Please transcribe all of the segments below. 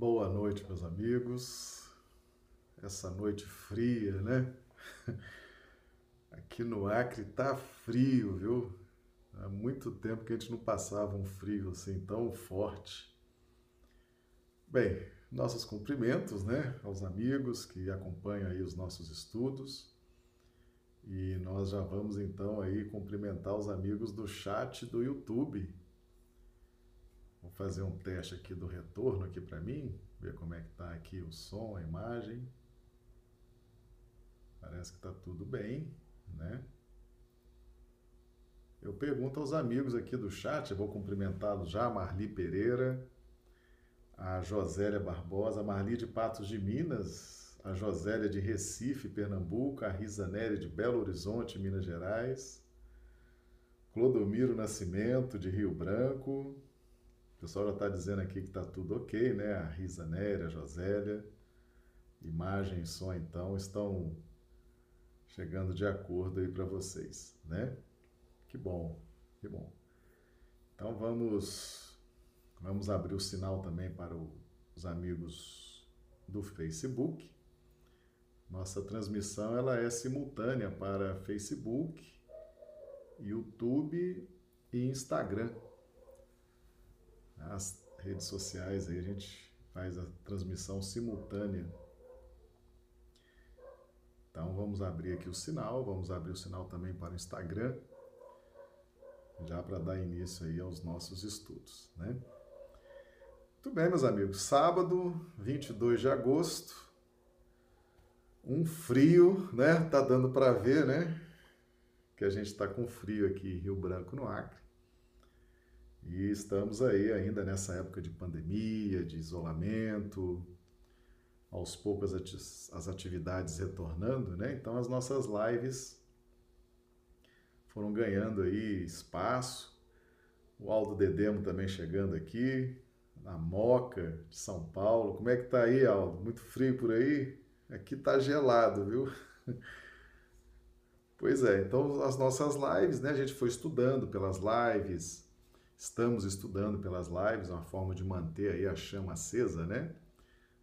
Boa noite, meus amigos. Essa noite fria, né? Aqui no Acre tá frio, viu? Há muito tempo que a gente não passava um frio assim tão forte. Bem, nossos cumprimentos, né, aos amigos que acompanham aí os nossos estudos. E nós já vamos então aí cumprimentar os amigos do chat do YouTube Vou fazer um teste aqui do retorno aqui para mim, ver como é que está aqui o som, a imagem. Parece que está tudo bem, né? Eu pergunto aos amigos aqui do chat, vou cumprimentá-los já, Marli Pereira, a Josélia Barbosa, a Marli de Patos de Minas, a Josélia de Recife, Pernambuco, a Risa Nery de Belo Horizonte, Minas Gerais, Clodomiro Nascimento de Rio Branco, o pessoal já está dizendo aqui que está tudo ok, né? A Risa Néria, a Josélia, imagem e som, então, estão chegando de acordo aí para vocês, né? Que bom, que bom. Então vamos, vamos abrir o sinal também para o, os amigos do Facebook. Nossa transmissão ela é simultânea para Facebook, YouTube e Instagram as redes sociais, aí a gente faz a transmissão simultânea. Então vamos abrir aqui o sinal, vamos abrir o sinal também para o Instagram, já para dar início aí aos nossos estudos, né? Muito bem, meus amigos. Sábado, 22 de agosto. Um frio, né? Tá dando para ver, né? Que a gente está com frio aqui em Rio Branco, no Acre. E estamos aí ainda nessa época de pandemia, de isolamento, aos poucos as atividades retornando, né? Então as nossas lives foram ganhando aí espaço. O Aldo Dedemo também chegando aqui, na Moca de São Paulo. Como é que tá aí, Aldo? Muito frio por aí? Aqui tá gelado, viu? Pois é, então as nossas lives, né? A gente foi estudando pelas lives, Estamos estudando pelas lives uma forma de manter aí a chama acesa, né?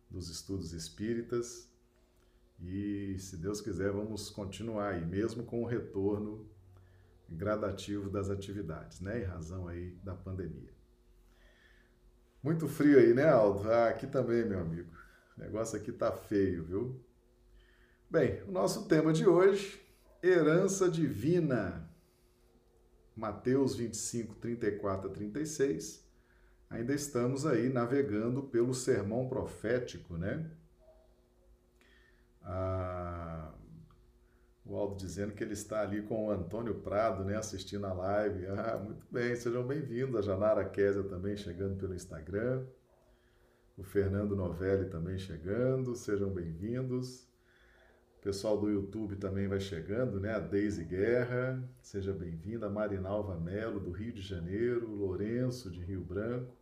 Dos estudos espíritas. E se Deus quiser, vamos continuar aí, mesmo com o retorno gradativo das atividades, né? Em razão aí da pandemia. Muito frio aí, né, Aldo? Ah, aqui também, meu amigo. O negócio aqui tá feio, viu? Bem, o nosso tema de hoje, herança divina. Mateus 25, 34 a 36, ainda estamos aí navegando pelo sermão profético, né? Ah, o Aldo dizendo que ele está ali com o Antônio Prado, né, assistindo a live. Ah, muito bem, sejam bem-vindos. A Janara Késia também chegando pelo Instagram. O Fernando Novelli também chegando, sejam bem-vindos. O pessoal do YouTube também vai chegando, né? A Deise Guerra, seja bem-vinda. Marinalva Melo, do Rio de Janeiro. Lourenço, de Rio Branco.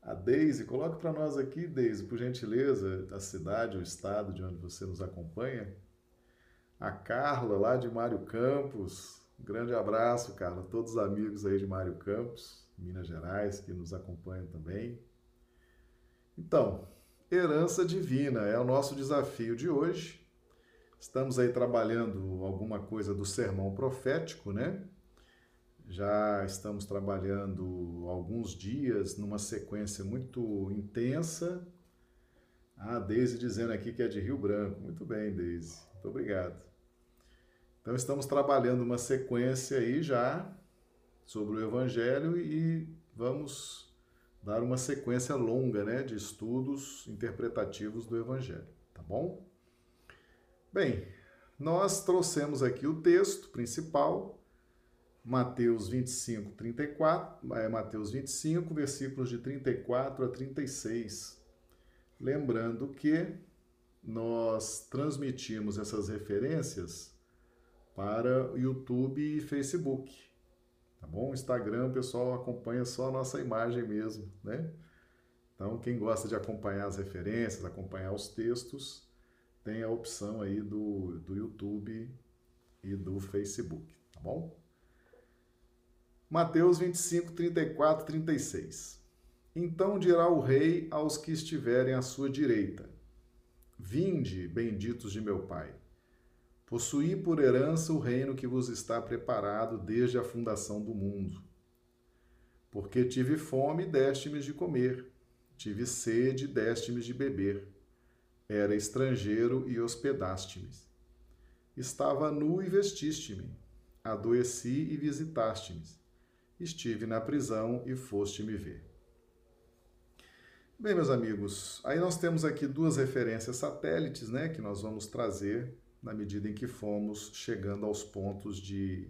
A Deise, coloque para nós aqui, Deise, por gentileza, a cidade, o estado de onde você nos acompanha. A Carla, lá de Mário Campos. Um grande abraço, Carla. Todos os amigos aí de Mário Campos, Minas Gerais, que nos acompanham também. Então, herança divina é o nosso desafio de hoje. Estamos aí trabalhando alguma coisa do sermão profético, né? Já estamos trabalhando alguns dias numa sequência muito intensa. Ah, Deise dizendo aqui que é de Rio Branco. Muito bem, Deise. Muito obrigado. Então estamos trabalhando uma sequência aí já sobre o Evangelho e vamos dar uma sequência longa, né, de estudos interpretativos do Evangelho, tá bom? Bem, nós trouxemos aqui o texto principal, Mateus 25, 34, é Mateus 25, versículos de 34 a 36. Lembrando que nós transmitimos essas referências para YouTube e Facebook. Tá bom? Instagram, o pessoal acompanha só a nossa imagem mesmo, né? Então, quem gosta de acompanhar as referências, acompanhar os textos, tem a opção aí do, do YouTube e do Facebook, tá bom? Mateus 25, 34, 36. Então dirá o rei aos que estiverem à sua direita: Vinde, benditos de meu Pai. Possuí por herança o reino que vos está preparado desde a fundação do mundo. Porque tive fome, deste-me de comer, tive sede, deste-me de beber. Era estrangeiro e hospedaste-me. Estava nu e vestiste-me. Adoeci e visitaste-me. Estive na prisão e foste me ver. Bem, meus amigos, aí nós temos aqui duas referências satélites, né, que nós vamos trazer na medida em que fomos chegando aos pontos de,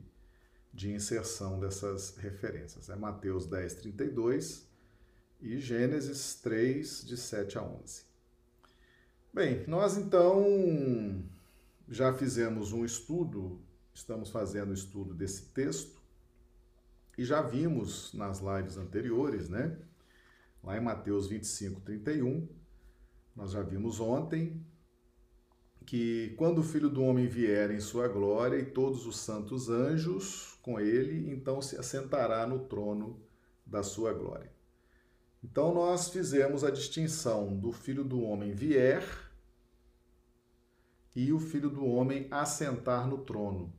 de inserção dessas referências. É Mateus 10, 32 e Gênesis 3, de 7 a 11. Bem, nós então já fizemos um estudo, estamos fazendo o estudo desse texto e já vimos nas lives anteriores, né? Lá em Mateus 25, 31, nós já vimos ontem que quando o Filho do Homem vier em sua glória e todos os santos anjos com ele, então se assentará no trono da sua glória. Então nós fizemos a distinção do Filho do Homem vier e o Filho do Homem assentar no trono.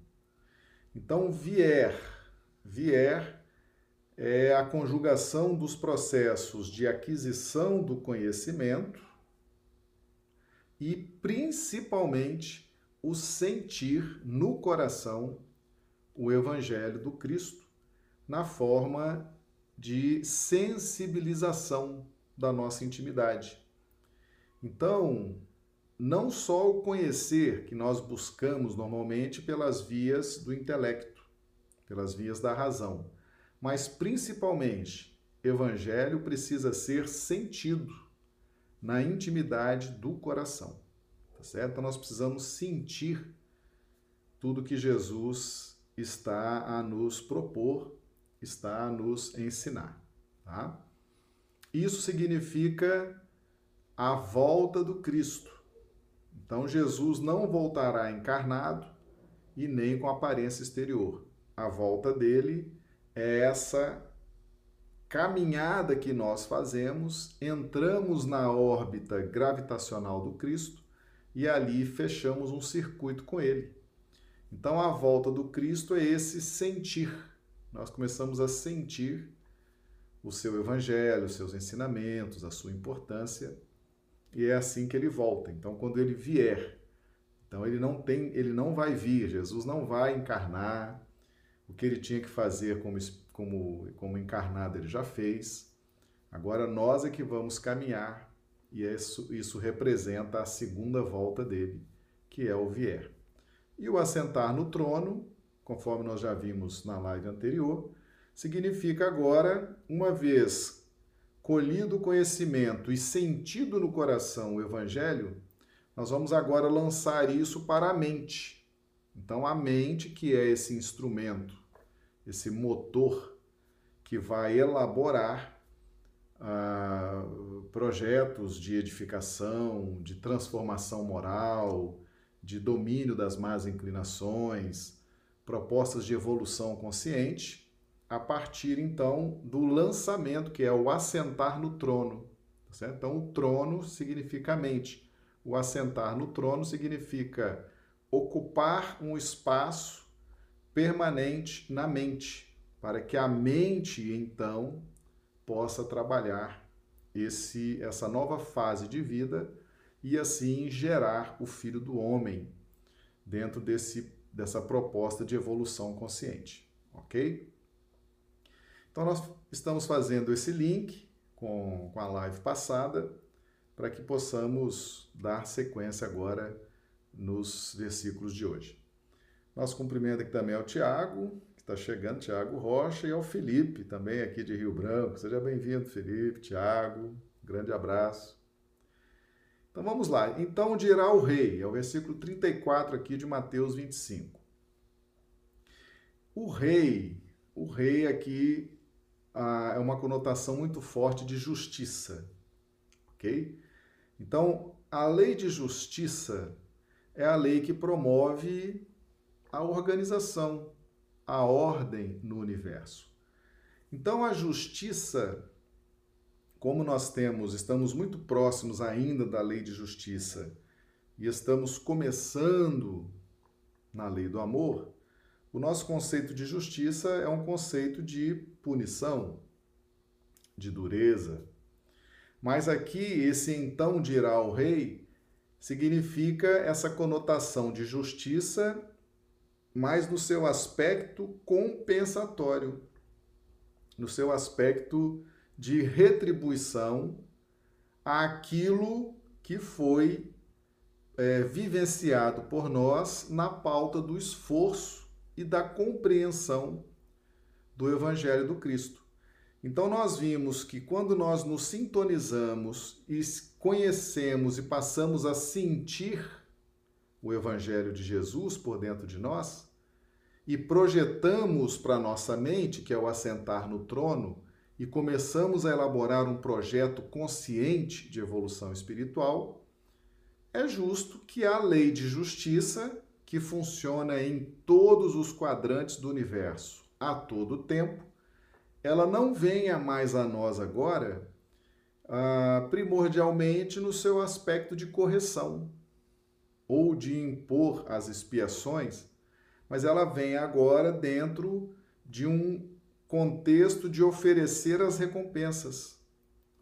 Então vier, vier é a conjugação dos processos de aquisição do conhecimento e principalmente o sentir no coração o evangelho do Cristo na forma de sensibilização da nossa intimidade. Então, não só o conhecer que nós buscamos normalmente pelas vias do intelecto, pelas vias da razão, mas principalmente, evangelho precisa ser sentido na intimidade do coração. Tá certo? Então nós precisamos sentir tudo que Jesus está a nos propor, está a nos ensinar, tá? Isso significa a volta do Cristo. Então Jesus não voltará encarnado e nem com aparência exterior. A volta dele é essa caminhada que nós fazemos, entramos na órbita gravitacional do Cristo e ali fechamos um circuito com ele. Então a volta do Cristo é esse sentir. Nós começamos a sentir o seu evangelho, os seus ensinamentos, a sua importância, e é assim que ele volta. Então quando ele vier, então ele não tem, ele não vai vir, Jesus não vai encarnar. O que ele tinha que fazer como como, como encarnado ele já fez. Agora nós é que vamos caminhar e isso, isso representa a segunda volta dele, que é o vier. E o assentar no trono, conforme nós já vimos na live anterior, significa agora, uma vez colhido conhecimento e sentido no coração o evangelho, nós vamos agora lançar isso para a mente. Então, a mente, que é esse instrumento esse motor que vai elaborar ah, projetos de edificação, de transformação moral, de domínio das más inclinações, propostas de evolução consciente, a partir então do lançamento, que é o assentar no trono. Tá? Então, o trono significa mente. O assentar no trono significa ocupar um espaço permanente na mente, para que a mente então possa trabalhar esse essa nova fase de vida e assim gerar o filho do homem dentro desse dessa proposta de evolução consciente, OK? Então nós estamos fazendo esse link com, com a live passada para que possamos dar sequência agora nos versículos de hoje. Nosso cumprimento aqui também ao Tiago, que está chegando, Tiago Rocha, e ao Felipe, também aqui de Rio Branco. Seja bem-vindo, Felipe, Tiago. Grande abraço. Então vamos lá. Então dirá o rei, é o versículo 34 aqui de Mateus 25. O rei, o rei aqui é uma conotação muito forte de justiça, ok? Então, a lei de justiça é a lei que promove a organização, a ordem no universo. Então, a justiça, como nós temos, estamos muito próximos ainda da lei de justiça e estamos começando na lei do amor, o nosso conceito de justiça é um conceito de punição, de dureza. Mas aqui, esse então dirá ao rei significa essa conotação de justiça, mas no seu aspecto compensatório, no seu aspecto de retribuição àquilo que foi é, vivenciado por nós na pauta do esforço e da compreensão do Evangelho do Cristo. Então, nós vimos que quando nós nos sintonizamos e conhecemos e passamos a sentir o Evangelho de Jesus por dentro de nós, e projetamos para nossa mente, que é o assentar no trono, e começamos a elaborar um projeto consciente de evolução espiritual, é justo que a lei de justiça, que funciona em todos os quadrantes do universo a todo tempo, ela não venha mais a nós agora ah, primordialmente no seu aspecto de correção ou de impor as expiações, mas ela vem agora dentro de um contexto de oferecer as recompensas,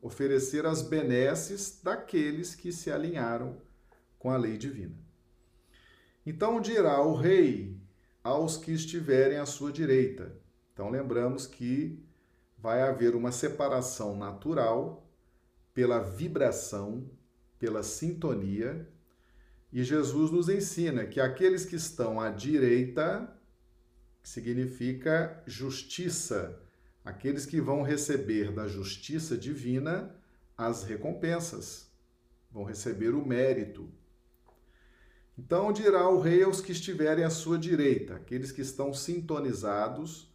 oferecer as benesses daqueles que se alinharam com a lei divina. Então dirá o rei aos que estiverem à sua direita. Então lembramos que vai haver uma separação natural pela vibração, pela sintonia, e Jesus nos ensina que aqueles que estão à direita significa justiça, aqueles que vão receber da justiça divina as recompensas, vão receber o mérito, então dirá o rei aos que estiverem à sua direita, aqueles que estão sintonizados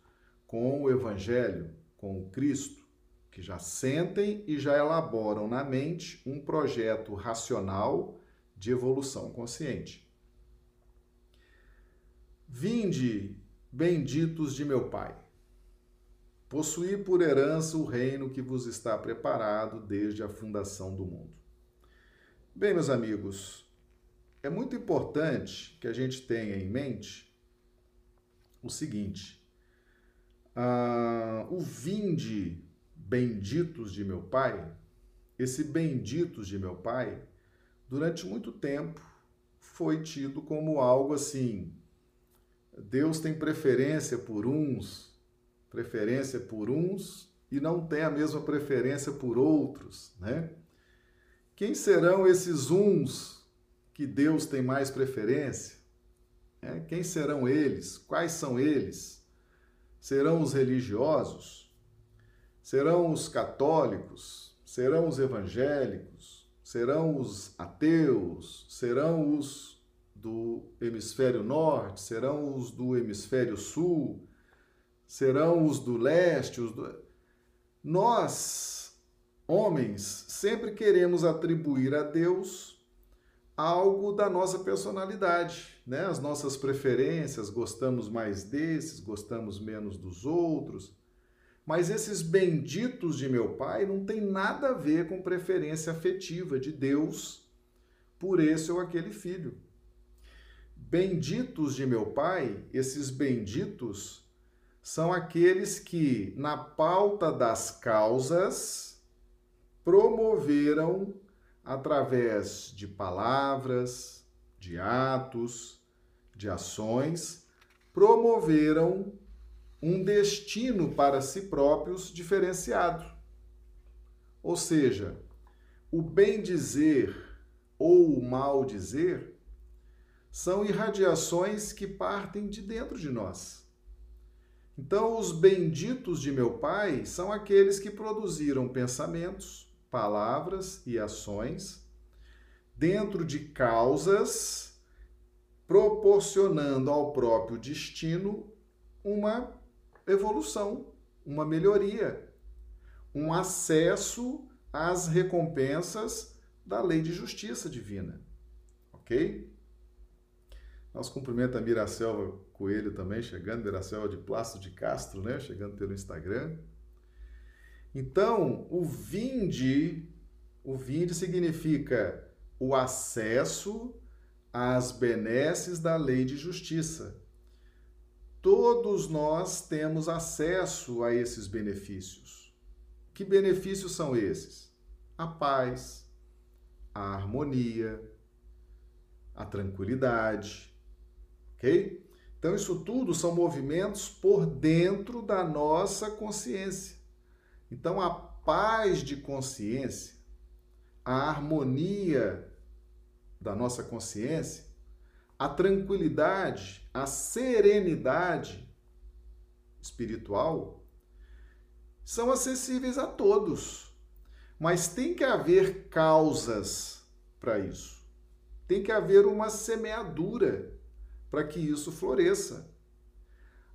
com o Evangelho, com o Cristo, que já sentem e já elaboram na mente um projeto racional de evolução consciente. Vinde, benditos de meu Pai, possuí por herança o reino que vos está preparado desde a fundação do mundo. Bem, meus amigos, é muito importante que a gente tenha em mente o seguinte: ah, o vinde benditos de meu Pai, esse benditos de meu Pai, durante muito tempo foi tido como algo assim. Deus tem preferência por uns, preferência por uns e não tem a mesma preferência por outros, né? Quem serão esses uns que Deus tem mais preferência? É, quem serão eles? Quais são eles? Serão os religiosos? Serão os católicos? Serão os evangélicos? Serão os ateus? Serão os do hemisfério norte? Serão os do hemisfério sul? Serão os do leste? Os do... Nós, homens, sempre queremos atribuir a Deus algo da nossa personalidade, né? As nossas preferências, gostamos mais desses, gostamos menos dos outros. Mas esses benditos de meu pai não tem nada a ver com preferência afetiva de Deus por esse ou aquele filho. Benditos de meu pai, esses benditos são aqueles que, na pauta das causas, promoveram através de palavras, de atos, de ações, promoveram um destino para si próprios diferenciado. Ou seja, o bem dizer ou o mal dizer são irradiações que partem de dentro de nós. Então, os benditos de meu Pai são aqueles que produziram pensamentos, palavras e ações dentro de causas, proporcionando ao próprio destino uma evolução, uma melhoria, um acesso às recompensas da lei de justiça divina. Ok? Nosso cumprimento a Miracelva Coelho também, chegando, Miracelva de Plácido de Castro, né? Chegando pelo Instagram. Então, o vinde, o vinde significa o acesso às benesses da lei de justiça. Todos nós temos acesso a esses benefícios. Que benefícios são esses? A paz, a harmonia, a tranquilidade, ok? Então, isso tudo são movimentos por dentro da nossa consciência. Então, a paz de consciência, a harmonia da nossa consciência, a tranquilidade, a serenidade espiritual são acessíveis a todos. Mas tem que haver causas para isso. Tem que haver uma semeadura para que isso floresça.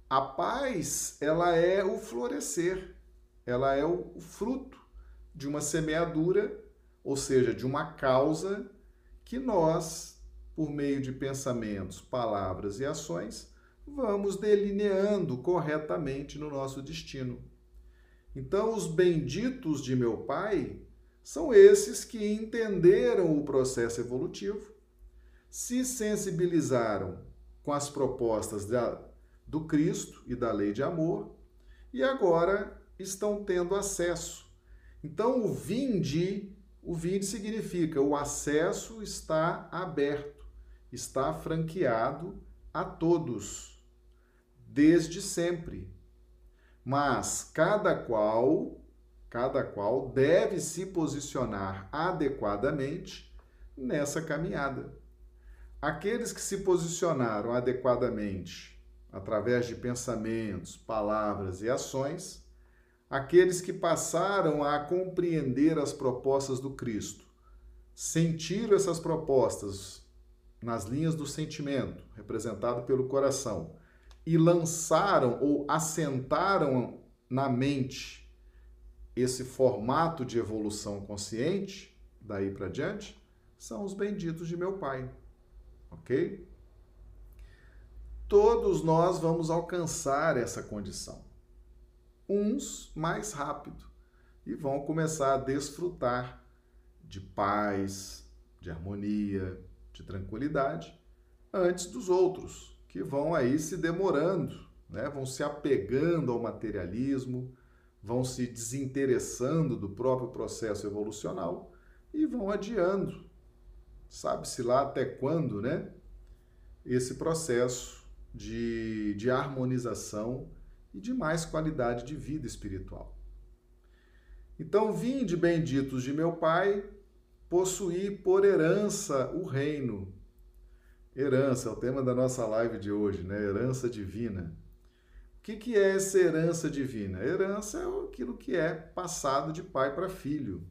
A paz, ela é o florescer, ela é o fruto de uma semeadura, ou seja, de uma causa que nós, por meio de pensamentos, palavras e ações, vamos delineando corretamente no nosso destino. Então, os benditos de meu Pai são esses que entenderam o processo evolutivo, se sensibilizaram com as propostas da, do Cristo e da lei de amor e agora estão tendo acesso. Então, o vinde, o vinde significa o acesso está aberto, está franqueado a todos, desde sempre. Mas cada qual, cada qual deve se posicionar adequadamente nessa caminhada. Aqueles que se posicionaram adequadamente através de pensamentos, palavras e ações, aqueles que passaram a compreender as propostas do Cristo, sentiram essas propostas nas linhas do sentimento, representado pelo coração, e lançaram ou assentaram na mente esse formato de evolução consciente, daí para diante, são os benditos de meu Pai ok? Todos nós vamos alcançar essa condição. Uns mais rápido e vão começar a desfrutar de paz, de harmonia, de tranquilidade antes dos outros, que vão aí se demorando, né? vão se apegando ao materialismo, vão se desinteressando do próprio processo evolucional e vão adiando sabe-se lá até quando, né? Esse processo de, de harmonização e de mais qualidade de vida espiritual. Então, vinde, benditos de meu Pai, possuir por herança o reino. Herança é o tema da nossa live de hoje, né? Herança divina. O que, que é essa herança divina? Herança é aquilo que é passado de pai para filho.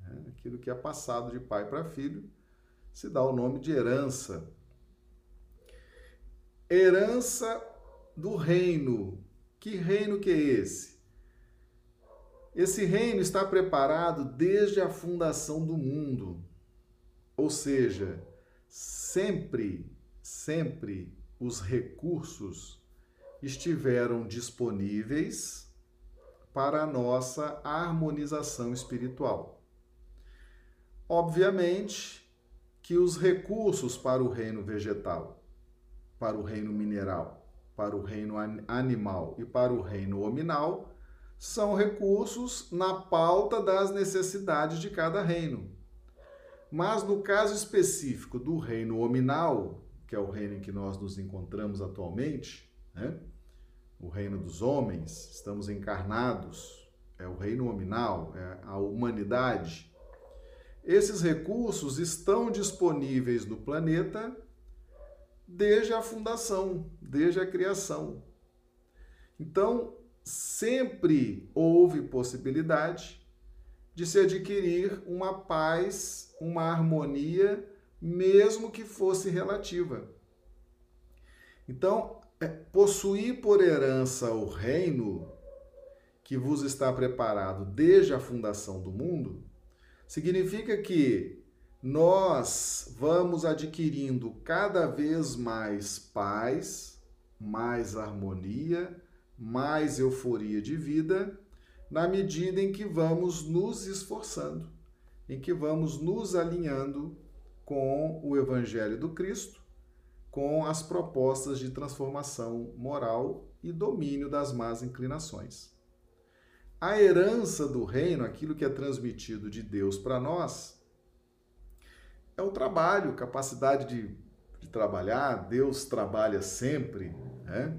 Né? Aquilo que é passado de pai para filho se dá o nome de herança. Herança do reino. Que reino que é esse? Esse reino está preparado desde a fundação do mundo. Ou seja, sempre, sempre os recursos estiveram disponíveis para a nossa harmonização espiritual. Obviamente, que os recursos para o reino vegetal, para o reino mineral, para o reino animal e para o reino hominal são recursos na pauta das necessidades de cada reino. Mas no caso específico do reino hominal, que é o reino em que nós nos encontramos atualmente, né? o reino dos homens, estamos encarnados, é o reino hominal, é a humanidade esses recursos estão disponíveis no planeta desde a fundação, desde a criação. Então, sempre houve possibilidade de se adquirir uma paz, uma harmonia, mesmo que fosse relativa. Então, é, possuir por herança o reino que vos está preparado desde a fundação do mundo Significa que nós vamos adquirindo cada vez mais paz, mais harmonia, mais euforia de vida, na medida em que vamos nos esforçando, em que vamos nos alinhando com o Evangelho do Cristo, com as propostas de transformação moral e domínio das más inclinações. A herança do reino, aquilo que é transmitido de Deus para nós, é o trabalho, capacidade de, de, trabalhar. Deus trabalha sempre, né?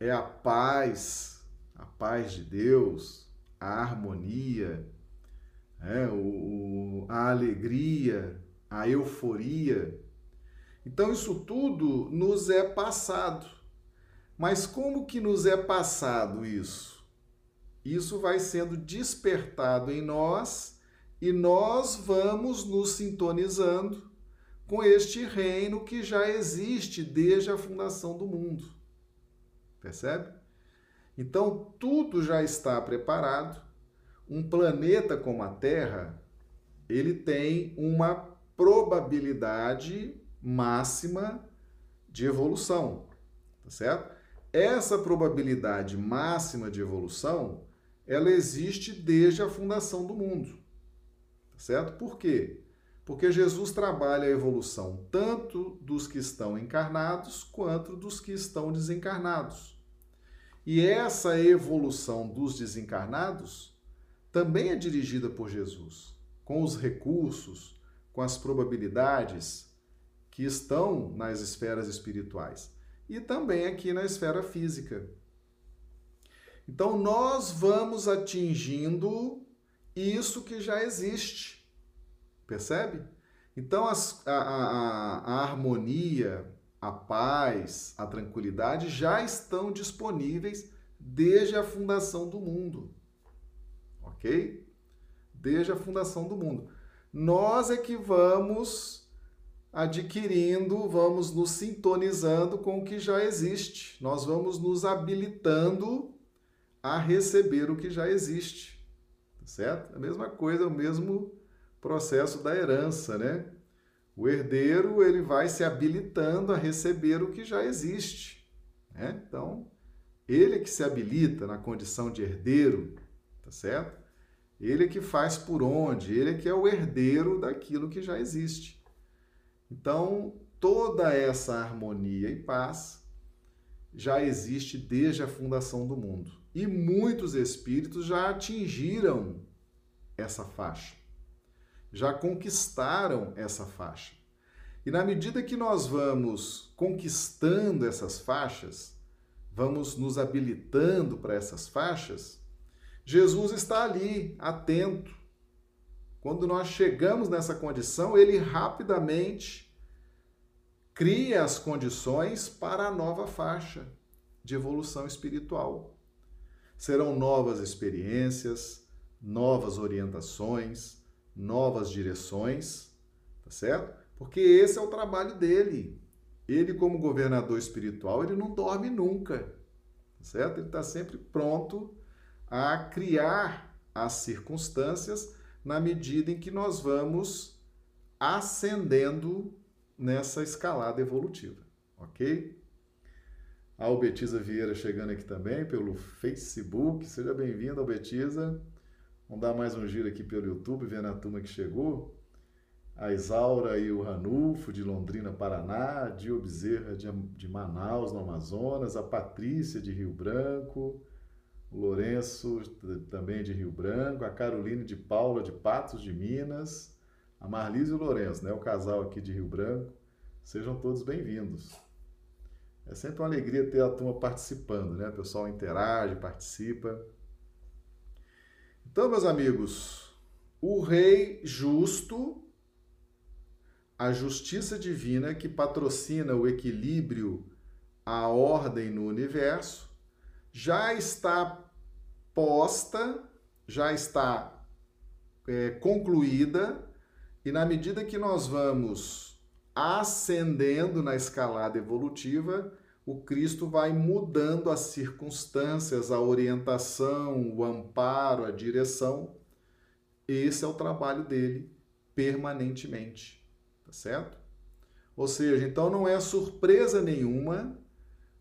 é a paz, a paz de Deus, a harmonia, é, o, a alegria, a euforia. Então, isso tudo nos é passado. Mas como que nos é passado isso? Isso vai sendo despertado em nós e nós vamos nos sintonizando com este reino que já existe desde a fundação do mundo. Percebe? Então, tudo já está preparado. Um planeta como a Terra, ele tem uma probabilidade máxima de evolução, tá certo? Essa probabilidade máxima de evolução, ela existe desde a fundação do mundo, certo? Por quê? Porque Jesus trabalha a evolução tanto dos que estão encarnados quanto dos que estão desencarnados. E essa evolução dos desencarnados também é dirigida por Jesus, com os recursos, com as probabilidades que estão nas esferas espirituais e também aqui na esfera física. Então, nós vamos atingindo isso que já existe, percebe? Então, as, a, a, a harmonia, a paz, a tranquilidade já estão disponíveis desde a fundação do mundo. Ok? Desde a fundação do mundo. Nós é que vamos adquirindo, vamos nos sintonizando com o que já existe. Nós vamos nos habilitando a receber o que já existe. Certo? A mesma coisa, o mesmo processo da herança, né? O herdeiro ele vai se habilitando a receber o que já existe. Né? Então, ele é que se habilita na condição de herdeiro, tá certo? Ele é que faz por onde, ele é que é o herdeiro daquilo que já existe. Então, toda essa harmonia e paz já existe desde a fundação do mundo. E muitos espíritos já atingiram essa faixa já conquistaram essa faixa. E na medida que nós vamos conquistando essas faixas, vamos nos habilitando para essas faixas, Jesus está ali, atento. Quando nós chegamos nessa condição, ele rapidamente cria as condições para a nova faixa de evolução espiritual. Serão novas experiências, novas orientações, novas direções, tá certo? Porque esse é o trabalho dele. Ele, como governador espiritual, ele não dorme nunca, tá certo? Ele está sempre pronto a criar as circunstâncias na medida em que nós vamos ascendendo nessa escalada evolutiva, ok? A Albetiza Vieira chegando aqui também pelo Facebook. Seja bem-vinda, Albetiza. Vamos dar mais um giro aqui pelo YouTube, vendo a turma que chegou. A Isaura e o Ranulfo, de Londrina, Paraná. A Dio Bezerra, de, Manaus, no Amazonas. A Patrícia, de Rio Branco. O Lourenço, também de Rio Branco. A Caroline de Paula, de Patos de Minas. A Marlise e o Lourenço, né? O casal aqui de Rio Branco. Sejam todos bem-vindos. É sempre uma alegria ter a turma participando, né? O pessoal interage, participa. Então, meus amigos, o Rei justo, a justiça divina que patrocina o equilíbrio, a ordem no universo, já está posta, já está é, concluída, e na medida que nós vamos ascendendo na escalada evolutiva, o Cristo vai mudando as circunstâncias, a orientação, o amparo, a direção. Esse é o trabalho dele permanentemente, tá certo? Ou seja, então não é surpresa nenhuma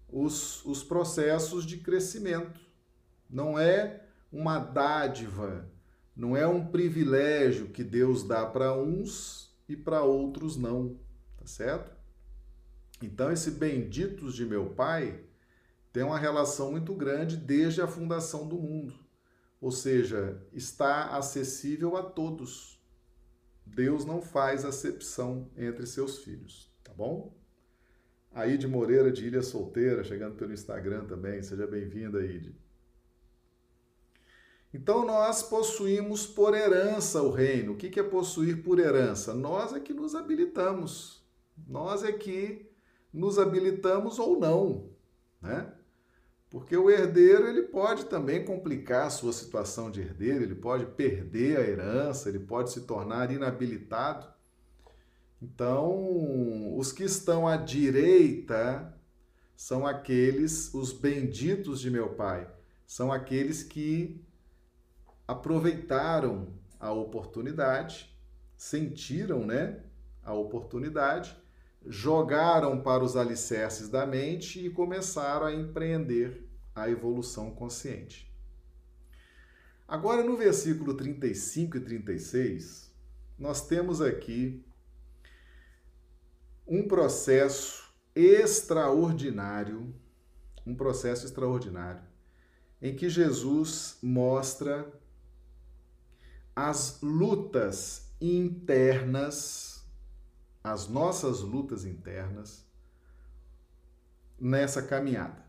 os, os processos de crescimento. Não é uma dádiva, não é um privilégio que Deus dá para uns e para outros não, tá certo? Então, esse benditos de meu Pai tem uma relação muito grande desde a fundação do mundo. Ou seja, está acessível a todos. Deus não faz acepção entre seus filhos, tá bom? Aide Moreira de Ilha Solteira, chegando pelo Instagram também. Seja bem-vinda, Aide. Então nós possuímos por herança o reino. O que é possuir por herança? Nós é que nos habilitamos. Nós é que nos habilitamos ou não, né? Porque o herdeiro ele pode também complicar a sua situação de herdeiro, ele pode perder a herança, ele pode se tornar inabilitado. Então, os que estão à direita são aqueles, os benditos de meu Pai, são aqueles que aproveitaram a oportunidade, sentiram, né, a oportunidade, jogaram para os alicerces da mente e começaram a empreender a evolução consciente. Agora, no versículo 35 e 36, nós temos aqui um processo extraordinário, um processo extraordinário, em que Jesus mostra as lutas internas, as nossas lutas internas nessa caminhada,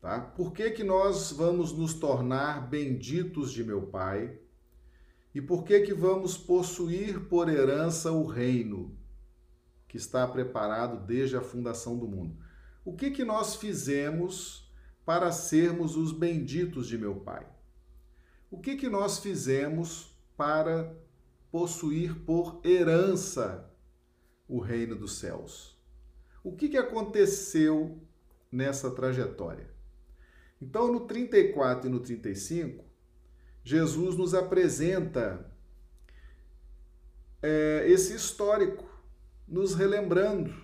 tá? Por que que nós vamos nos tornar benditos de meu Pai? E por que que vamos possuir por herança o reino que está preparado desde a fundação do mundo? O que que nós fizemos para sermos os benditos de meu Pai? O que que nós fizemos para possuir por herança o reino dos céus. O que, que aconteceu nessa trajetória? Então, no 34 e no 35, Jesus nos apresenta é, esse histórico, nos relembrando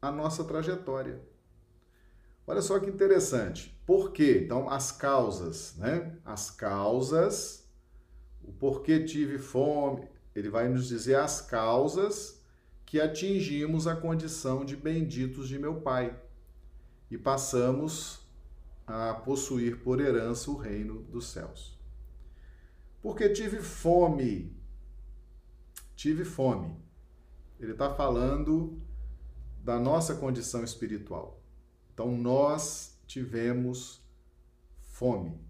a nossa trajetória. Olha só que interessante. Por quê? Então, as causas, né? As causas o porquê tive fome, ele vai nos dizer as causas que atingimos a condição de benditos de meu Pai e passamos a possuir por herança o reino dos céus. Porque tive fome. Tive fome. Ele está falando da nossa condição espiritual. Então, nós tivemos fome.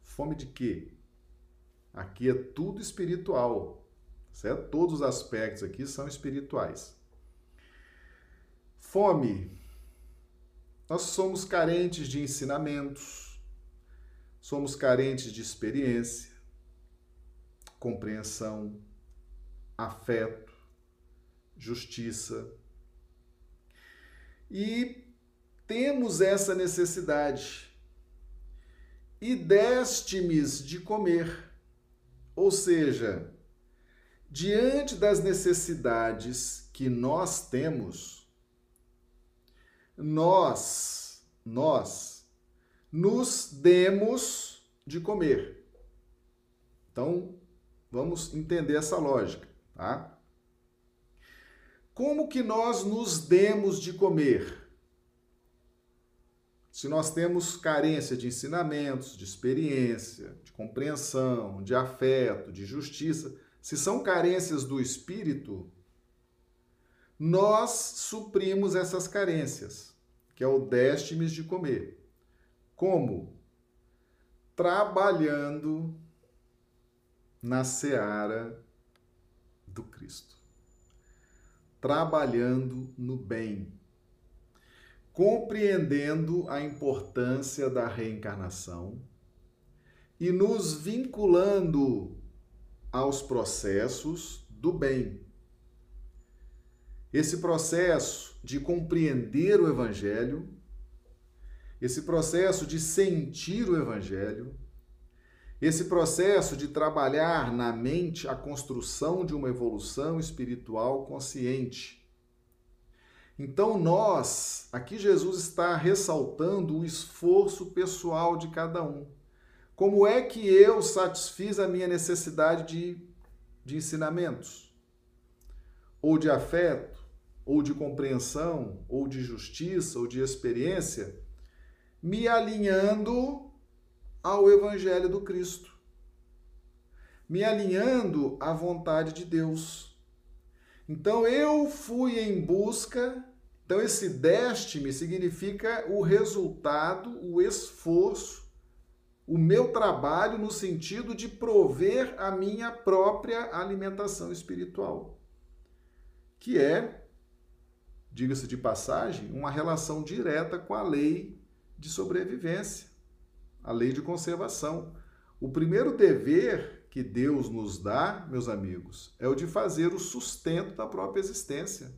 Fome de quê? Aqui é tudo espiritual, certo? Todos os aspectos aqui são espirituais. Fome. Nós somos carentes de ensinamentos, somos carentes de experiência, compreensão, afeto, justiça. E temos essa necessidade. E deste-me de comer ou seja, diante das necessidades que nós temos, nós, nós, nos demos de comer. Então, vamos entender essa lógica, tá? Como que nós nos demos de comer? Se nós temos carência de ensinamentos, de experiência, de compreensão, de afeto, de justiça, se são carências do espírito, nós suprimos essas carências, que é o déstimes de comer. Como? Trabalhando na seara do Cristo. Trabalhando no bem compreendendo a importância da reencarnação e nos vinculando aos processos do bem. Esse processo de compreender o Evangelho, esse processo de sentir o Evangelho, esse processo de trabalhar na mente a construção de uma evolução espiritual consciente então, nós, aqui Jesus está ressaltando o esforço pessoal de cada um. Como é que eu satisfiz a minha necessidade de, de ensinamentos? Ou de afeto, ou de compreensão, ou de justiça, ou de experiência, me alinhando ao Evangelho do Cristo, me alinhando à vontade de Deus. Então eu fui em busca, então esse deste-me significa o resultado, o esforço o meu trabalho no sentido de prover a minha própria alimentação espiritual, que é, diga-se de passagem, uma relação direta com a lei de sobrevivência, a lei de conservação. O primeiro dever que Deus nos dá, meus amigos, é o de fazer o sustento da própria existência,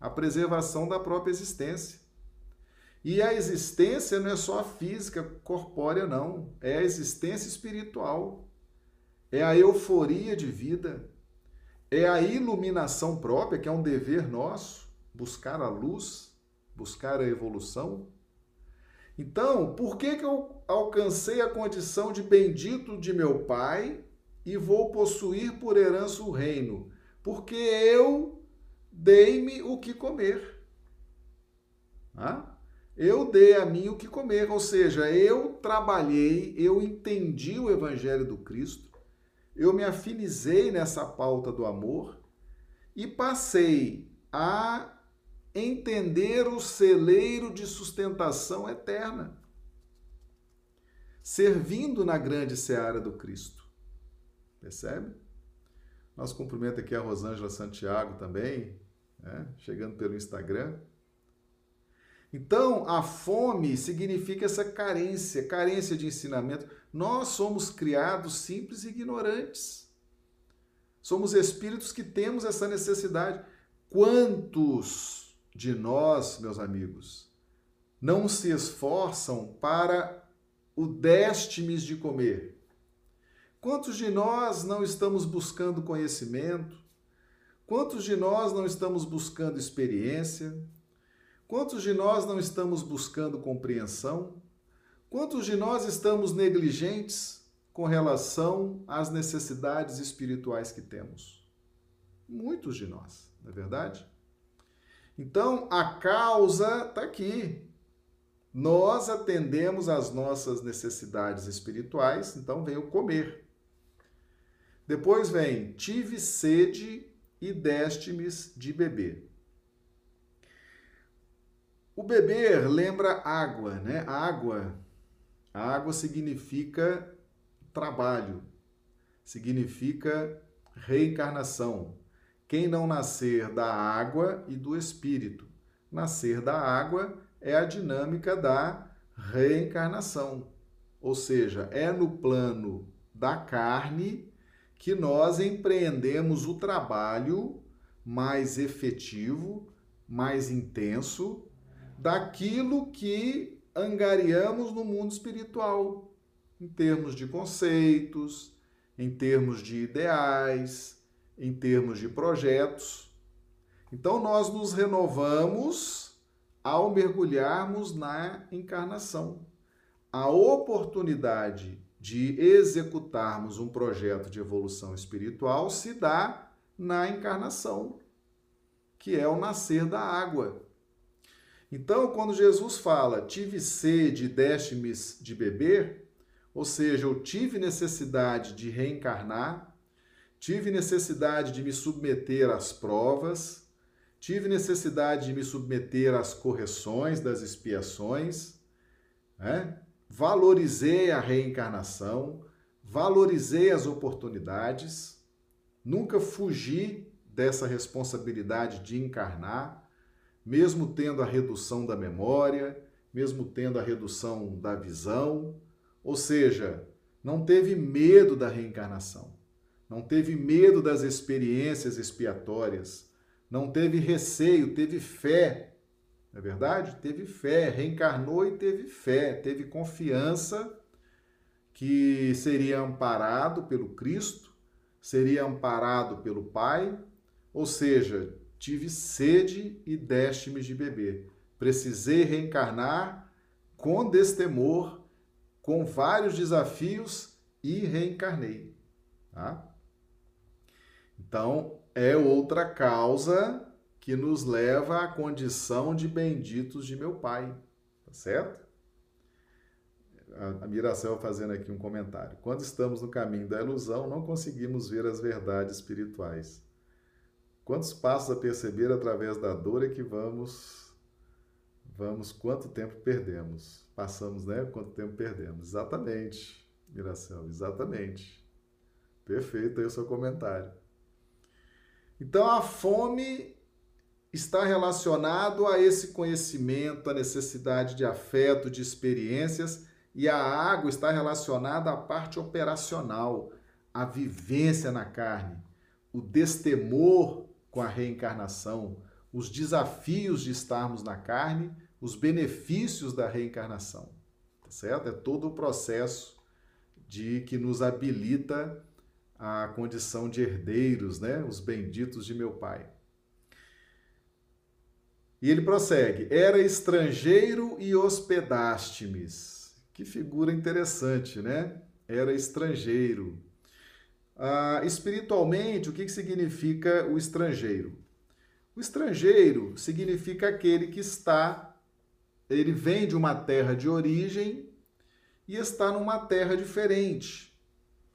a preservação da própria existência. E a existência não é só a física, corpórea, não. É a existência espiritual. É a euforia de vida. É a iluminação própria, que é um dever nosso, buscar a luz, buscar a evolução. Então, por que, que eu alcancei a condição de bendito de meu Pai e vou possuir por herança o reino? Porque eu dei-me o que comer. Ah? eu dei a mim o que comer, ou seja, eu trabalhei, eu entendi o evangelho do Cristo, eu me afinizei nessa pauta do amor e passei a entender o celeiro de sustentação eterna, servindo na grande seara do Cristo. Percebe? Nosso cumprimento aqui a Rosângela Santiago também, né? chegando pelo Instagram. Então, a fome significa essa carência, carência de ensinamento. Nós somos criados simples e ignorantes. Somos espíritos que temos essa necessidade. Quantos de nós, meus amigos, não se esforçam para o deste-me de comer? Quantos de nós não estamos buscando conhecimento? Quantos de nós não estamos buscando experiência? Quantos de nós não estamos buscando compreensão? Quantos de nós estamos negligentes com relação às necessidades espirituais que temos? Muitos de nós, não é verdade? Então, a causa está aqui. Nós atendemos às nossas necessidades espirituais, então vem o comer. Depois vem, tive sede e deste-me de beber. O beber lembra água, né? Água. A água significa trabalho, significa reencarnação. Quem não nascer da água e do espírito. Nascer da água é a dinâmica da reencarnação. Ou seja, é no plano da carne que nós empreendemos o trabalho mais efetivo, mais intenso, daquilo que angariamos no mundo espiritual, em termos de conceitos, em termos de ideais, em termos de projetos. Então, nós nos renovamos ao mergulharmos na encarnação. A oportunidade de executarmos um projeto de evolução espiritual se dá na encarnação, que é o nascer da água. Então, quando Jesus fala, tive sede, deste-me de beber, ou seja, eu tive necessidade de reencarnar, tive necessidade de me submeter às provas, tive necessidade de me submeter às correções das expiações, né? Valorizei a reencarnação, valorizei as oportunidades, nunca fugi dessa responsabilidade de encarnar mesmo tendo a redução da memória, mesmo tendo a redução da visão, ou seja, não teve medo da reencarnação, não teve medo das experiências expiatórias, não teve receio, teve fé. Não é verdade? Teve fé, reencarnou e teve fé, teve confiança que seria amparado pelo Cristo, seria amparado pelo Pai, ou seja, Tive sede e deste-me de beber. Precisei reencarnar com destemor, com vários desafios e reencarnei. Tá? Então, é outra causa que nos leva à condição de benditos de meu Pai. Tá certo? A Miracel fazendo aqui um comentário. Quando estamos no caminho da ilusão, não conseguimos ver as verdades espirituais. Quantos passos a perceber através da dor é que vamos vamos quanto tempo perdemos? Passamos, né? Quanto tempo perdemos? Exatamente, Miracel, exatamente. Perfeito aí o seu comentário. Então a fome está relacionado a esse conhecimento, a necessidade de afeto, de experiências, e a água está relacionada à parte operacional, a vivência na carne, o destemor com a reencarnação, os desafios de estarmos na carne, os benefícios da reencarnação. Tá certo? É todo o processo de que nos habilita a condição de herdeiros, né? Os benditos de meu Pai. E ele prossegue: Era estrangeiro e hospedaste-me. Que figura interessante, né? Era estrangeiro ah, espiritualmente, o que, significa o estrangeiro? O estrangeiro significa aquele que está, ele vem de uma terra de origem e está numa terra diferente.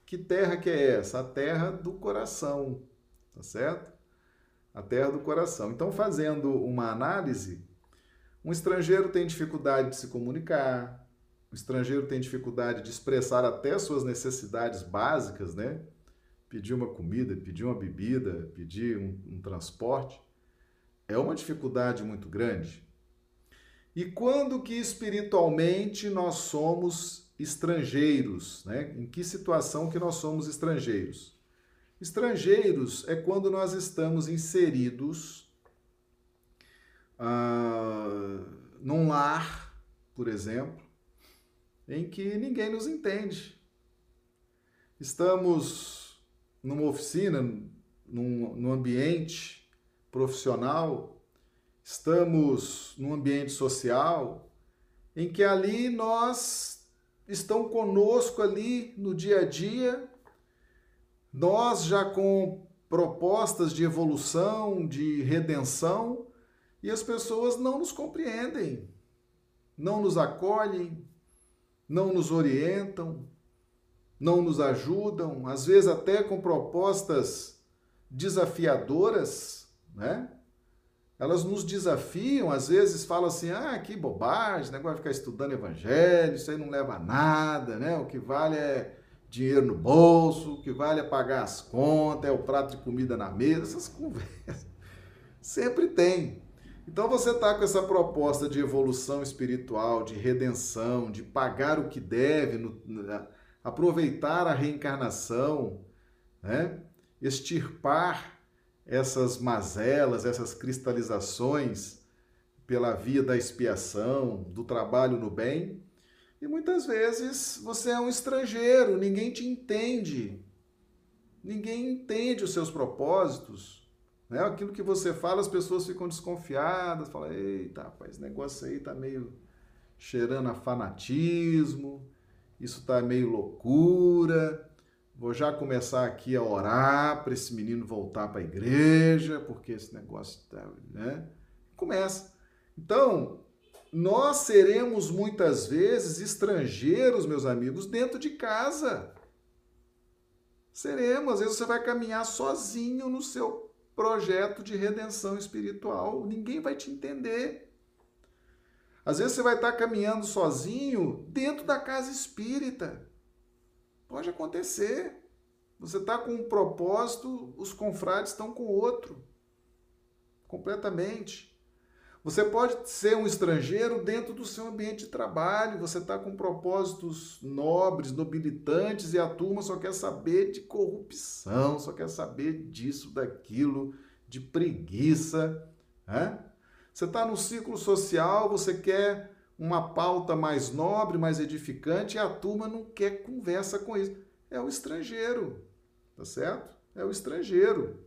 Que terra que é essa? A terra do coração, tá certo? A terra do coração. Então, fazendo uma análise, um estrangeiro tem dificuldade de se comunicar, o estrangeiro tem dificuldade de expressar até suas necessidades básicas, né? pedir uma comida, pedir uma bebida, pedir um, um transporte, é uma dificuldade muito grande. E quando que espiritualmente nós somos estrangeiros? Né? Em que situação que nós somos estrangeiros? Estrangeiros é quando nós estamos inseridos ah, num lar, por exemplo, em que ninguém nos entende. Estamos numa oficina, num, num ambiente profissional, estamos num ambiente social, em que ali nós estão conosco ali no dia a dia, nós já com propostas de evolução, de redenção, e as pessoas não nos compreendem, não nos acolhem, não nos orientam, não nos ajudam, às vezes até com propostas desafiadoras, né? Elas nos desafiam, às vezes falam assim: ah, que bobagem, negócio de ficar estudando evangelho, isso aí não leva a nada, né? O que vale é dinheiro no bolso, o que vale é pagar as contas, é o prato de comida na mesa, essas conversas. Sempre tem. Então você está com essa proposta de evolução espiritual, de redenção, de pagar o que deve no, aproveitar a reencarnação, né? extirpar essas mazelas, essas cristalizações pela via da expiação, do trabalho no bem. E muitas vezes você é um estrangeiro, ninguém te entende, ninguém entende os seus propósitos. Né? Aquilo que você fala, as pessoas ficam desconfiadas, falam: eita, rapaz, esse negócio aí tá meio cheirando a fanatismo, isso está meio loucura. Vou já começar aqui a orar para esse menino voltar para a igreja, porque esse negócio está, né? Começa. Então, nós seremos muitas vezes estrangeiros, meus amigos, dentro de casa. Seremos, às vezes você vai caminhar sozinho no seu projeto de redenção espiritual, ninguém vai te entender. Às vezes você vai estar caminhando sozinho dentro da casa espírita. Pode acontecer. Você está com um propósito, os confrades estão com outro. Completamente. Você pode ser um estrangeiro dentro do seu ambiente de trabalho, você está com propósitos nobres, nobilitantes, e a turma só quer saber de corrupção, só quer saber disso, daquilo, de preguiça. Né? Você está no ciclo social, você quer uma pauta mais nobre, mais edificante, e a turma não quer conversa com isso. É o estrangeiro, tá certo? É o estrangeiro.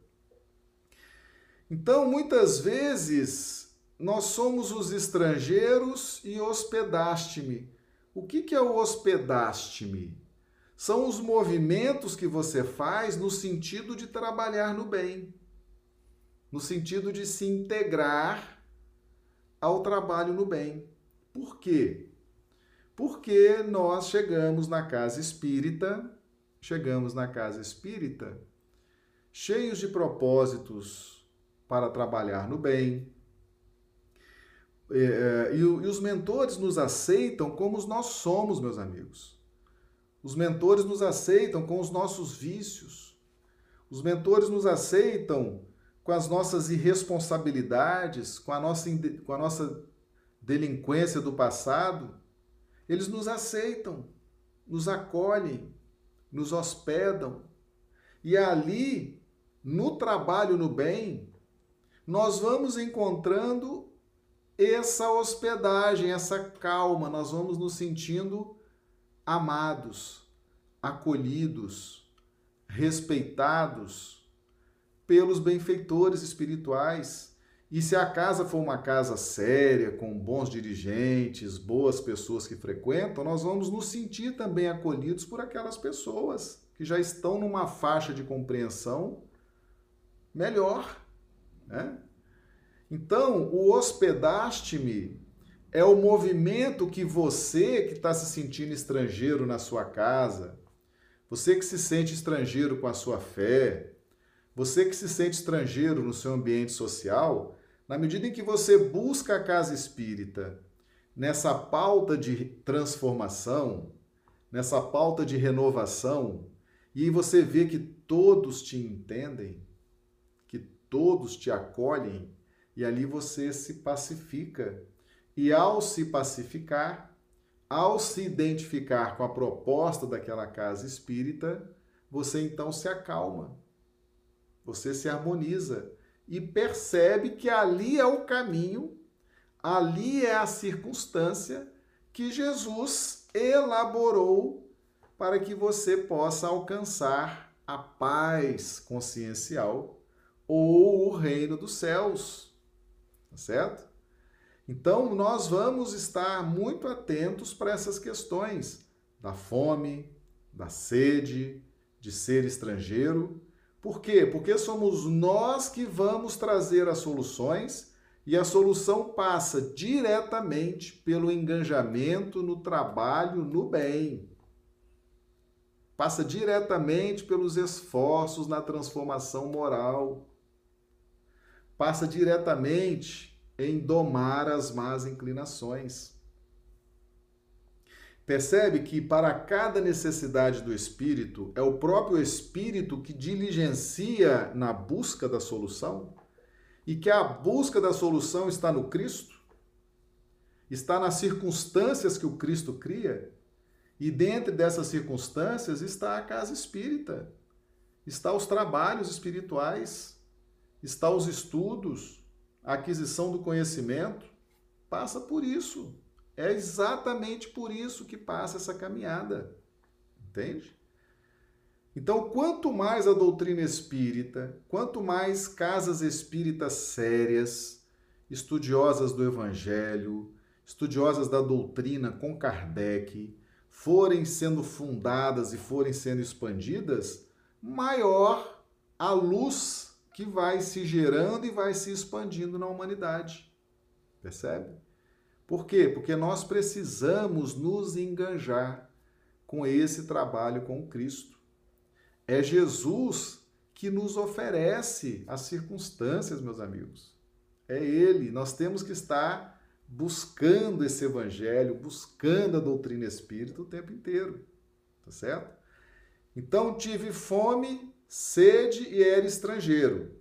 Então, muitas vezes, nós somos os estrangeiros e hospedaste-me. O que, que é o hospedaste-me? São os movimentos que você faz no sentido de trabalhar no bem, no sentido de se integrar ao trabalho no bem. Por quê? Porque nós chegamos na casa espírita, chegamos na casa espírita cheios de propósitos para trabalhar no bem. E, é, e, e os mentores nos aceitam como nós somos, meus amigos. Os mentores nos aceitam com os nossos vícios. Os mentores nos aceitam com as nossas irresponsabilidades, com a nossa, com a nossa delinquência do passado. Eles nos aceitam, nos acolhem, nos hospedam. E ali no trabalho no bem, nós vamos encontrando essa hospedagem, essa calma, nós vamos nos sentindo amados, acolhidos, respeitados pelos benfeitores espirituais. E se a casa for uma casa séria, com bons dirigentes, boas pessoas que frequentam, nós vamos nos sentir também acolhidos por aquelas pessoas que já estão numa faixa de compreensão melhor. Né? Então, o hospedaste-me é o movimento que você que está se sentindo estrangeiro na sua casa, você que se sente estrangeiro com a sua fé, você que se sente estrangeiro no seu ambiente social, na medida em que você busca a casa espírita nessa pauta de transformação, nessa pauta de renovação, e você vê que todos te entendem, todos te acolhem e ali você se pacifica. E ao se pacificar, ao se identificar com a proposta daquela casa espírita, você então se acalma, você se harmoniza e percebe que ali é o caminho, ali é a circunstância que Jesus elaborou para que você possa alcançar a paz consciencial ou o reino dos céus. Tá certo? Então, nós vamos estar muito atentos para essas questões da fome, da sede, de ser estrangeiro. Por quê? Porque somos nós que vamos trazer as soluções e a solução passa diretamente pelo engajamento no trabalho no bem. Passa diretamente pelos esforços na transformação moral passa diretamente em domar as más inclinações. Percebe que para cada necessidade do espírito é o próprio espírito que diligencia na busca da solução? E que a busca da solução está no Cristo, está nas circunstâncias que o Cristo cria, e dentro dessas circunstâncias está a casa espírita, está os trabalhos espirituais está os estudos, a aquisição do conhecimento, passa por isso. É exatamente por isso que passa essa caminhada. Entende? Então, quanto mais a doutrina espírita, quanto mais casas espíritas sérias, estudiosas do evangelho, estudiosas da doutrina com Kardec, forem sendo fundadas e forem sendo expandidas, maior a luz que vai se gerando e vai se expandindo na humanidade. Percebe? Por quê? Porque nós precisamos nos enganjar com esse trabalho com Cristo. É Jesus que nos oferece as circunstâncias, meus amigos. É Ele. Nós temos que estar buscando esse evangelho, buscando a doutrina espírita o tempo inteiro. Tá certo? Então, tive fome sede e era estrangeiro.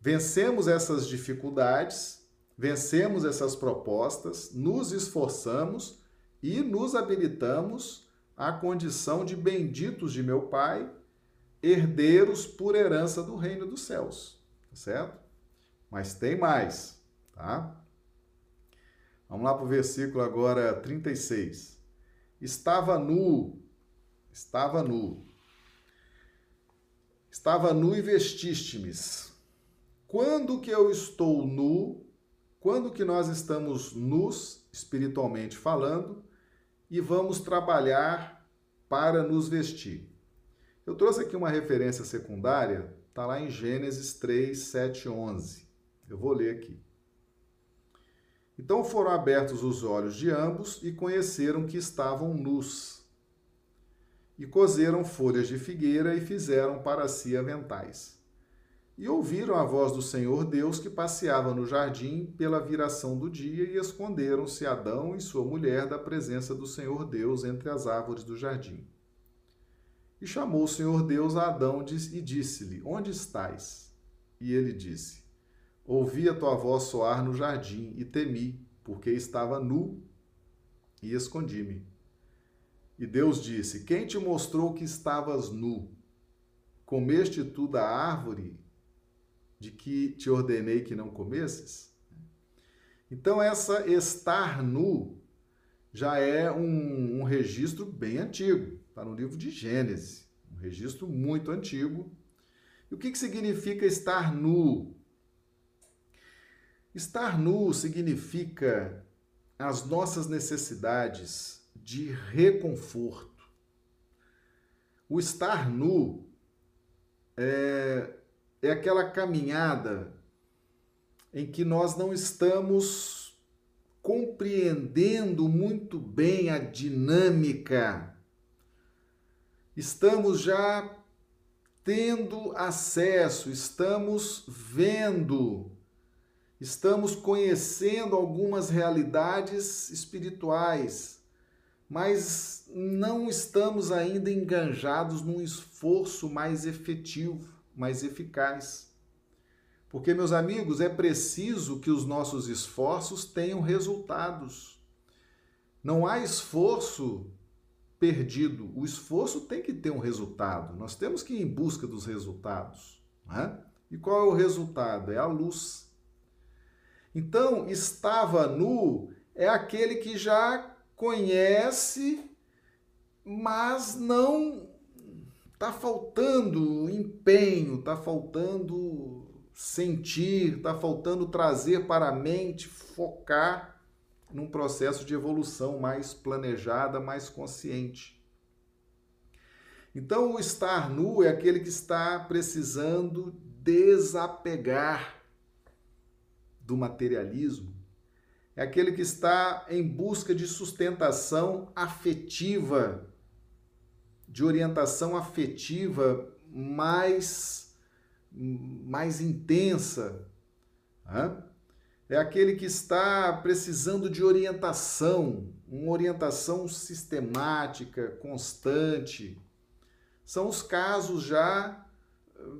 Vencemos essas dificuldades, vencemos essas propostas, nos esforçamos e nos habilitamos à condição de benditos de meu Pai, herdeiros por herança do reino dos céus, tá certo? Mas tem mais, tá? Vamos lá para o versículo agora 36. Estava nu, estava nu, Estava nu e vestiste-me. Quando que eu estou nu? Quando que nós estamos nus, espiritualmente falando? e vamos trabalhar para nos vestir. Eu trouxe aqui uma referência secundária, está lá em Gênesis 3, 7, 11. Eu vou ler aqui. Então foram abertos os olhos de ambos e conheceram que estavam nus. E coseram folhas de figueira e fizeram para si aventais. E ouviram a voz do Senhor Deus que passeava no jardim pela viração do dia, e esconderam-se Adão e sua mulher da presença do Senhor Deus entre as árvores do jardim. E chamou o Senhor Deus a Adão e disse-lhe: Onde estás? E ele disse: Ouvi a tua voz soar no jardim e temi, porque estava nu e escondi-me. E Deus disse: Quem te mostrou que estavas nu? Comeste tu da árvore de que te ordenei que não comesses? Então, essa estar nu já é um, um registro bem antigo, está no livro de Gênesis, um registro muito antigo. E o que, que significa estar nu? Estar nu significa as nossas necessidades de reconforto. O estar nu é é aquela caminhada em que nós não estamos compreendendo muito bem a dinâmica. Estamos já tendo acesso, estamos vendo, estamos conhecendo algumas realidades espirituais, mas não estamos ainda enganjados num esforço mais efetivo mais eficaz. Porque, meus amigos, é preciso que os nossos esforços tenham resultados. Não há esforço perdido. O esforço tem que ter um resultado. Nós temos que ir em busca dos resultados. Né? E qual é o resultado? É a luz. Então, estava nu é aquele que já conhece, mas não Está faltando empenho, está faltando sentir, está faltando trazer para a mente, focar num processo de evolução mais planejada, mais consciente. Então, o estar nu é aquele que está precisando desapegar do materialismo, é aquele que está em busca de sustentação afetiva de orientação afetiva mais, mais intensa. Né? É aquele que está precisando de orientação, uma orientação sistemática, constante. São os casos já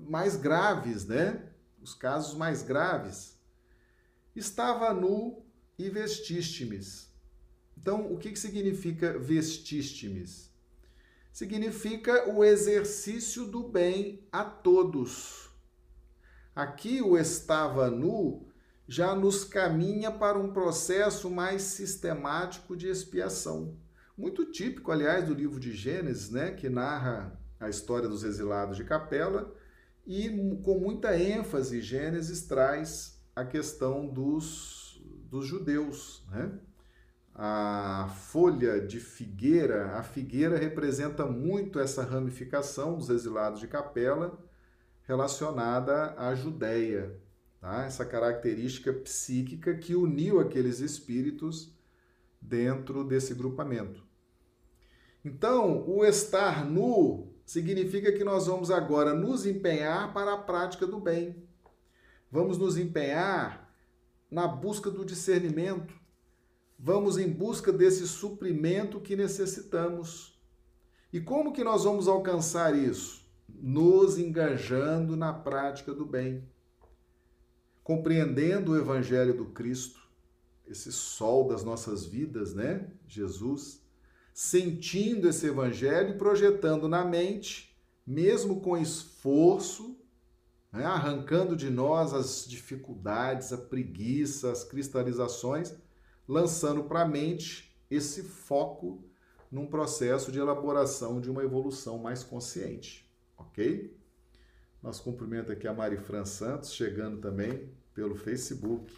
mais graves, né? Os casos mais graves. Estava nu e vestiste-me. Então, o que, que significa vestiste-me? significa o exercício do bem a todos. Aqui o estava nu já nos caminha para um processo mais sistemático de expiação. Muito típico, aliás, do livro de Gênesis, né, que narra a história dos exilados de Capela, e com muita ênfase, Gênesis traz a questão dos, dos judeus, né? a folha de figueira, a figueira representa muito essa ramificação dos exilados de Capela relacionada à Judéia, tá? essa característica psíquica que uniu aqueles espíritos dentro desse grupamento. Então, o estar nu significa que nós vamos agora nos empenhar para a prática do bem. Vamos nos empenhar na busca do discernimento, vamos em busca desse suprimento que necessitamos. E como que nós vamos alcançar isso? Nos engajando na prática do bem, compreendendo o evangelho do Cristo, esse sol das nossas vidas, né? Jesus, sentindo esse evangelho e projetando na mente, mesmo com esforço, né? arrancando de nós as dificuldades, a preguiça, as cristalizações, lançando para a mente esse foco num processo de elaboração de uma evolução mais consciente, ok? Nós cumprimento aqui a Mari Fran Santos, chegando também pelo Facebook.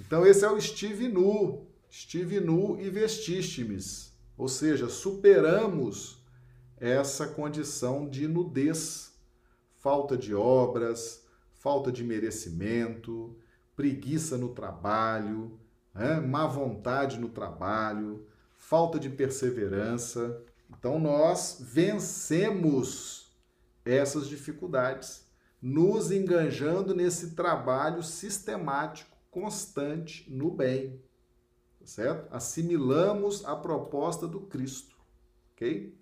Então esse é o Estive Nu, estive nu e vestiste-me, Ou seja, superamos essa condição de nudez, falta de obras, falta de merecimento, preguiça no trabalho, né? má vontade no trabalho, falta de perseverança. Então, nós vencemos essas dificuldades, nos enganjando nesse trabalho sistemático, constante no bem. Tá certo? Assimilamos a proposta do Cristo. Ok?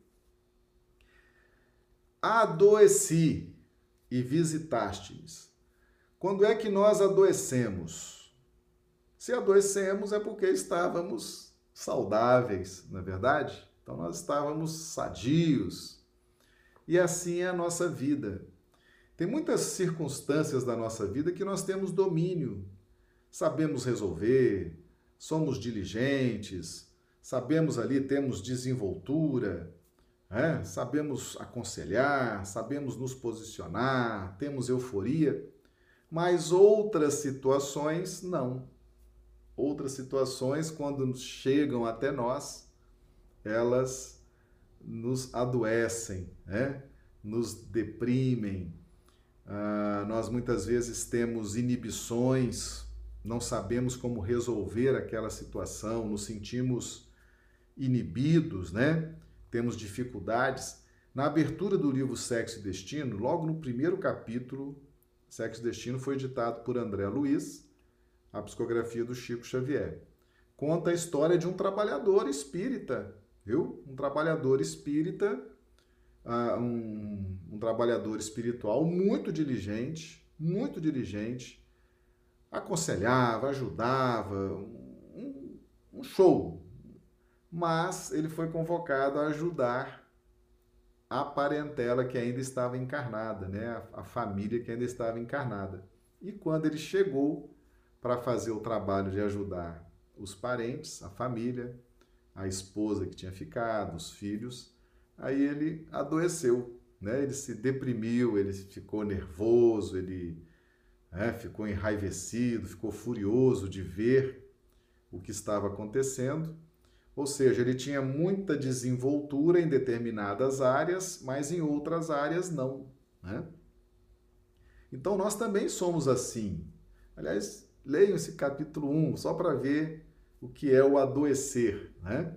Adoeci e visitaste-me. Quando é que nós adoecemos? Se adoecemos é porque estávamos saudáveis, não é verdade? Então nós estávamos sadios. E assim é a nossa vida. Tem muitas circunstâncias da nossa vida que nós temos domínio, sabemos resolver, somos diligentes, sabemos ali, temos desenvoltura, é? sabemos aconselhar, sabemos nos posicionar, temos euforia, mas outras situações não. Outras situações, quando chegam até nós, elas nos adoecem, né? nos deprimem. Ah, nós muitas vezes temos inibições, não sabemos como resolver aquela situação, nos sentimos inibidos, né? Temos dificuldades. Na abertura do livro Sexo e Destino, logo no primeiro capítulo, Sexo e Destino foi editado por André Luiz, a psicografia do Chico Xavier. Conta a história de um trabalhador espírita, viu? Um trabalhador espírita, uh, um, um trabalhador espiritual muito diligente, muito diligente, aconselhava, ajudava, um, um show, mas ele foi convocado a ajudar a parentela que ainda estava encarnada, né? a, família que ainda estava encarnada. E quando ele chegou para fazer o trabalho de ajudar os parentes, a família, a esposa que tinha ficado, os filhos, aí ele adoeceu, né? ele se deprimiu, ele ficou nervoso, ele né, ficou enraivecido, ficou furioso de ver o que estava acontecendo ou seja, ele tinha muita desenvoltura em determinadas áreas, mas em outras áreas não. Né? Então nós também somos assim. Aliás, leiam esse capítulo 1 só para ver o que é o adoecer. Né?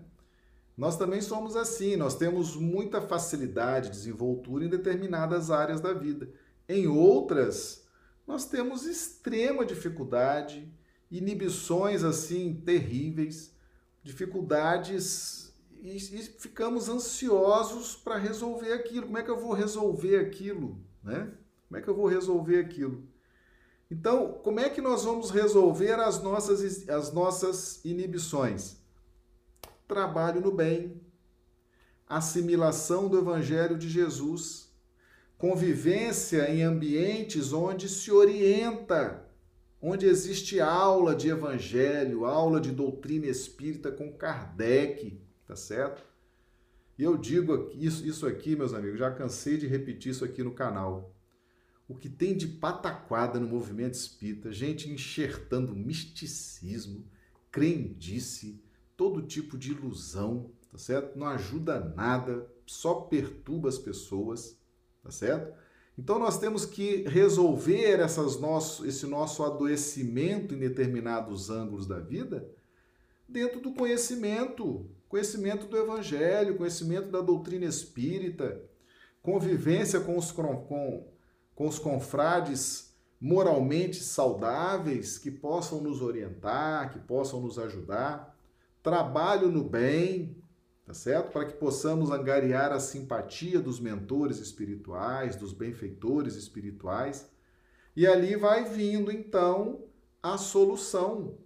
Nós também somos assim, nós temos muita facilidade, desenvoltura em determinadas áreas da vida. Em outras, nós temos extrema dificuldade, inibições assim terríveis dificuldades e, e ficamos ansiosos para resolver aquilo. Como é que eu vou resolver aquilo? Né? Como é que eu vou resolver aquilo? Então, como é que nós vamos resolver as nossas, as nossas inibições? Trabalho no bem, assimilação do Evangelho de Jesus, convivência em ambientes onde se orienta onde existe aula de evangelho, aula de doutrina espírita com Kardec, tá certo? E eu digo isso, isso aqui, meus amigos, já cansei de repetir isso aqui no canal. O que tem de pataquada no movimento espírita, gente enxertando misticismo, crendice, todo tipo de ilusão, tá certo? Não ajuda nada, só perturba as pessoas, tá certo? Então nós temos que resolver essas nosso, esse nosso adoecimento em determinados ângulos da vida dentro do conhecimento, conhecimento do evangelho, conhecimento da doutrina espírita, convivência com os, com, com os confrades moralmente saudáveis que possam nos orientar, que possam nos ajudar, trabalho no bem, tá certo? Para que possamos angariar a simpatia dos mentores espirituais, dos benfeitores espirituais. E ali vai vindo então a solução.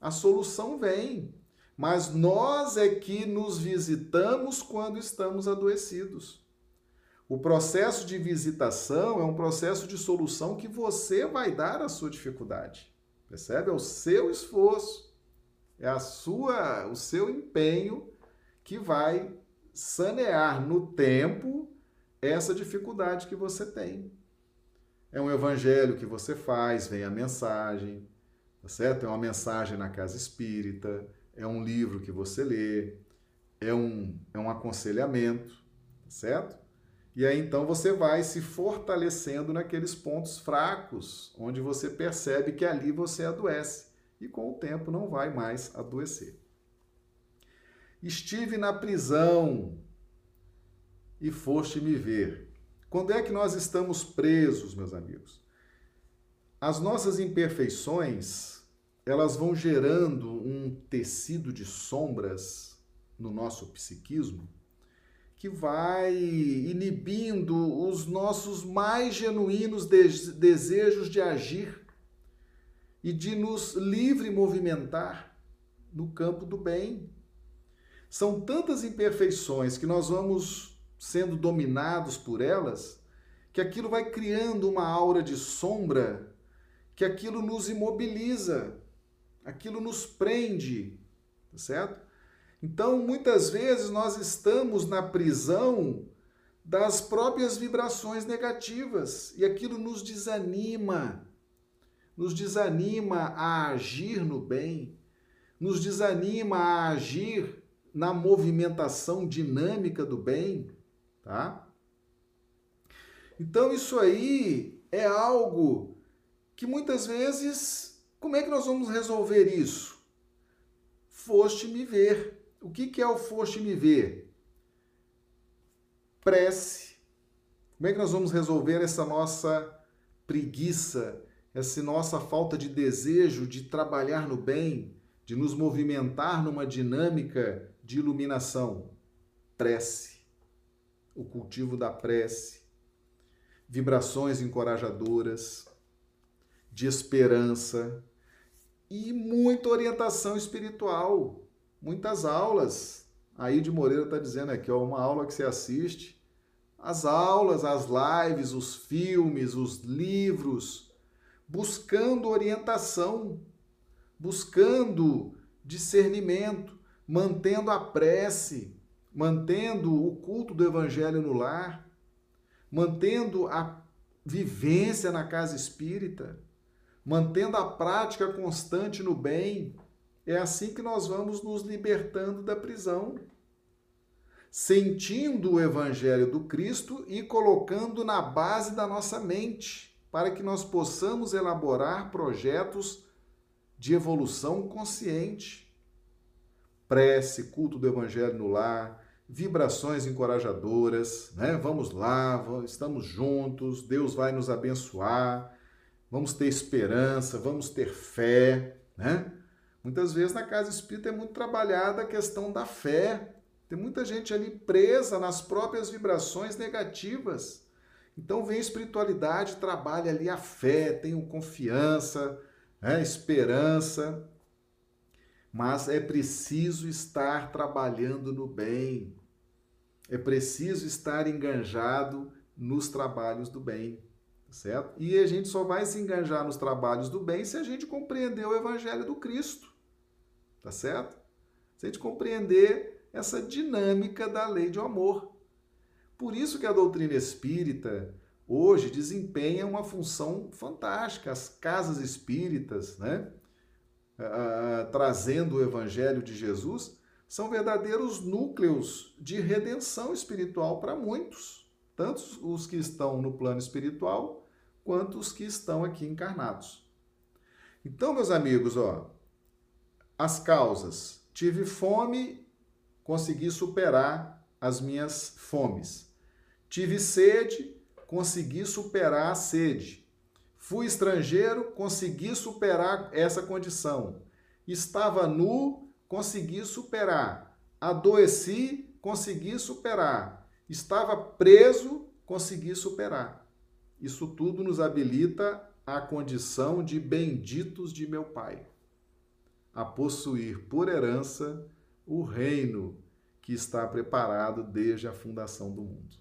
A solução vem, mas nós é que nos visitamos quando estamos adoecidos. O processo de visitação é um processo de solução que você vai dar à sua dificuldade. Percebe? É o seu esforço, é a sua, o seu empenho que vai sanear no tempo essa dificuldade que você tem. É um evangelho que você faz, vem a mensagem, tá certo? É uma mensagem na casa espírita, é um livro que você lê, é um, é um aconselhamento, tá certo? E aí então você vai se fortalecendo naqueles pontos fracos, onde você percebe que ali você adoece e com o tempo não vai mais adoecer. Estive na prisão e foste me ver. Quando é que nós estamos presos, meus amigos? As nossas imperfeições, elas vão gerando um tecido de sombras no nosso psiquismo que vai inibindo os nossos mais genuínos desejos de agir e de nos livre movimentar no campo do bem. São tantas imperfeições que nós vamos sendo dominados por elas, que aquilo vai criando uma aura de sombra, que aquilo nos imobiliza, aquilo nos prende, tá certo? Então, muitas vezes nós estamos na prisão das próprias vibrações negativas e aquilo nos desanima, nos desanima a agir no bem, nos desanima a agir na movimentação dinâmica do bem, tá? Então, isso aí é algo que muitas vezes, como é que nós vamos resolver isso? Foste me ver. O que, que é o foste me ver? Prece. Como é que nós vamos resolver essa nossa preguiça, essa nossa falta de desejo de trabalhar no bem, de nos movimentar numa dinâmica de iluminação? Prece. O cultivo da prece. Vibrações encorajadoras, de esperança e muita orientação espiritual muitas aulas. Aí de Moreira está dizendo aqui, ó, uma aula que você assiste, as aulas, as lives, os filmes, os livros, buscando orientação, buscando discernimento, mantendo a prece, mantendo o culto do evangelho no lar, mantendo a vivência na casa espírita, mantendo a prática constante no bem, é assim que nós vamos nos libertando da prisão, sentindo o evangelho do Cristo e colocando na base da nossa mente, para que nós possamos elaborar projetos de evolução consciente. Prece, culto do evangelho no lar, vibrações encorajadoras, né? Vamos lá, estamos juntos, Deus vai nos abençoar, vamos ter esperança, vamos ter fé, né? Muitas vezes na casa espírita é muito trabalhada a questão da fé. Tem muita gente ali presa nas próprias vibrações negativas. Então vem a espiritualidade, trabalha ali a fé, tenho confiança, né, esperança. Mas é preciso estar trabalhando no bem. É preciso estar enganjado nos trabalhos do bem, certo? E a gente só vai se enganjar nos trabalhos do bem se a gente compreender o evangelho do Cristo. Tá certo? Se a gente compreender essa dinâmica da lei de amor. Por isso que a doutrina espírita hoje desempenha uma função fantástica. As casas espíritas, né? Ah, trazendo o evangelho de Jesus, são verdadeiros núcleos de redenção espiritual para muitos, tanto os que estão no plano espiritual quanto os que estão aqui encarnados. Então, meus amigos, ó, as causas. Tive fome, consegui superar as minhas fomes. Tive sede, consegui superar a sede. Fui estrangeiro, consegui superar essa condição. Estava nu, consegui superar. Adoeci, consegui superar. Estava preso, consegui superar. Isso tudo nos habilita à condição de benditos de meu Pai a possuir por herança o reino que está preparado desde a fundação do mundo.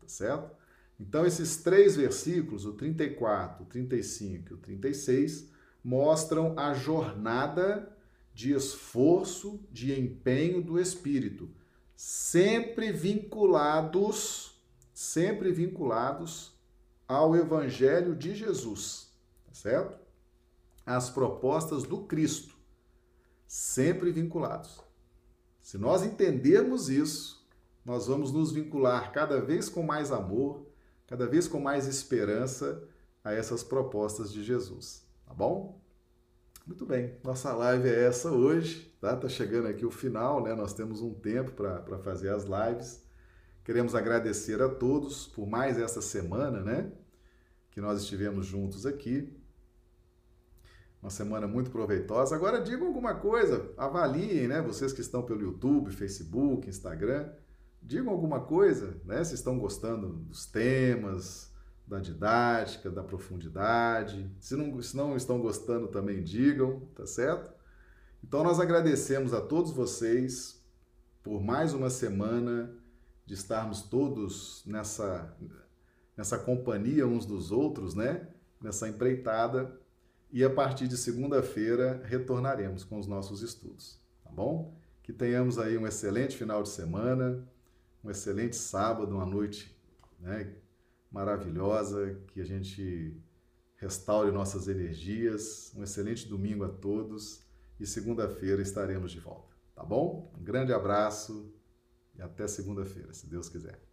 Tá certo? Então, esses três versículos, o 34, o 35 e o 36, mostram a jornada de esforço, de empenho do Espírito, sempre vinculados, sempre vinculados ao Evangelho de Jesus, tá certo? As propostas do Cristo sempre vinculados. Se nós entendermos isso, nós vamos nos vincular cada vez com mais amor, cada vez com mais esperança a essas propostas de Jesus, tá bom? Muito bem, nossa live é essa hoje, tá? Tá chegando aqui o final, né? Nós temos um tempo para fazer as lives. Queremos agradecer a todos por mais essa semana, né? Que nós estivemos juntos aqui. Uma semana muito proveitosa. Agora digam alguma coisa, avaliem, né? Vocês que estão pelo YouTube, Facebook, Instagram, digam alguma coisa, né? Se estão gostando dos temas, da didática, da profundidade. Se não, se não estão gostando, também digam, tá certo? Então nós agradecemos a todos vocês por mais uma semana de estarmos todos nessa nessa companhia uns dos outros, né? Nessa empreitada e a partir de segunda-feira retornaremos com os nossos estudos, tá bom? Que tenhamos aí um excelente final de semana, um excelente sábado, uma noite né, maravilhosa, que a gente restaure nossas energias, um excelente domingo a todos e segunda-feira estaremos de volta, tá bom? Um grande abraço e até segunda-feira, se Deus quiser.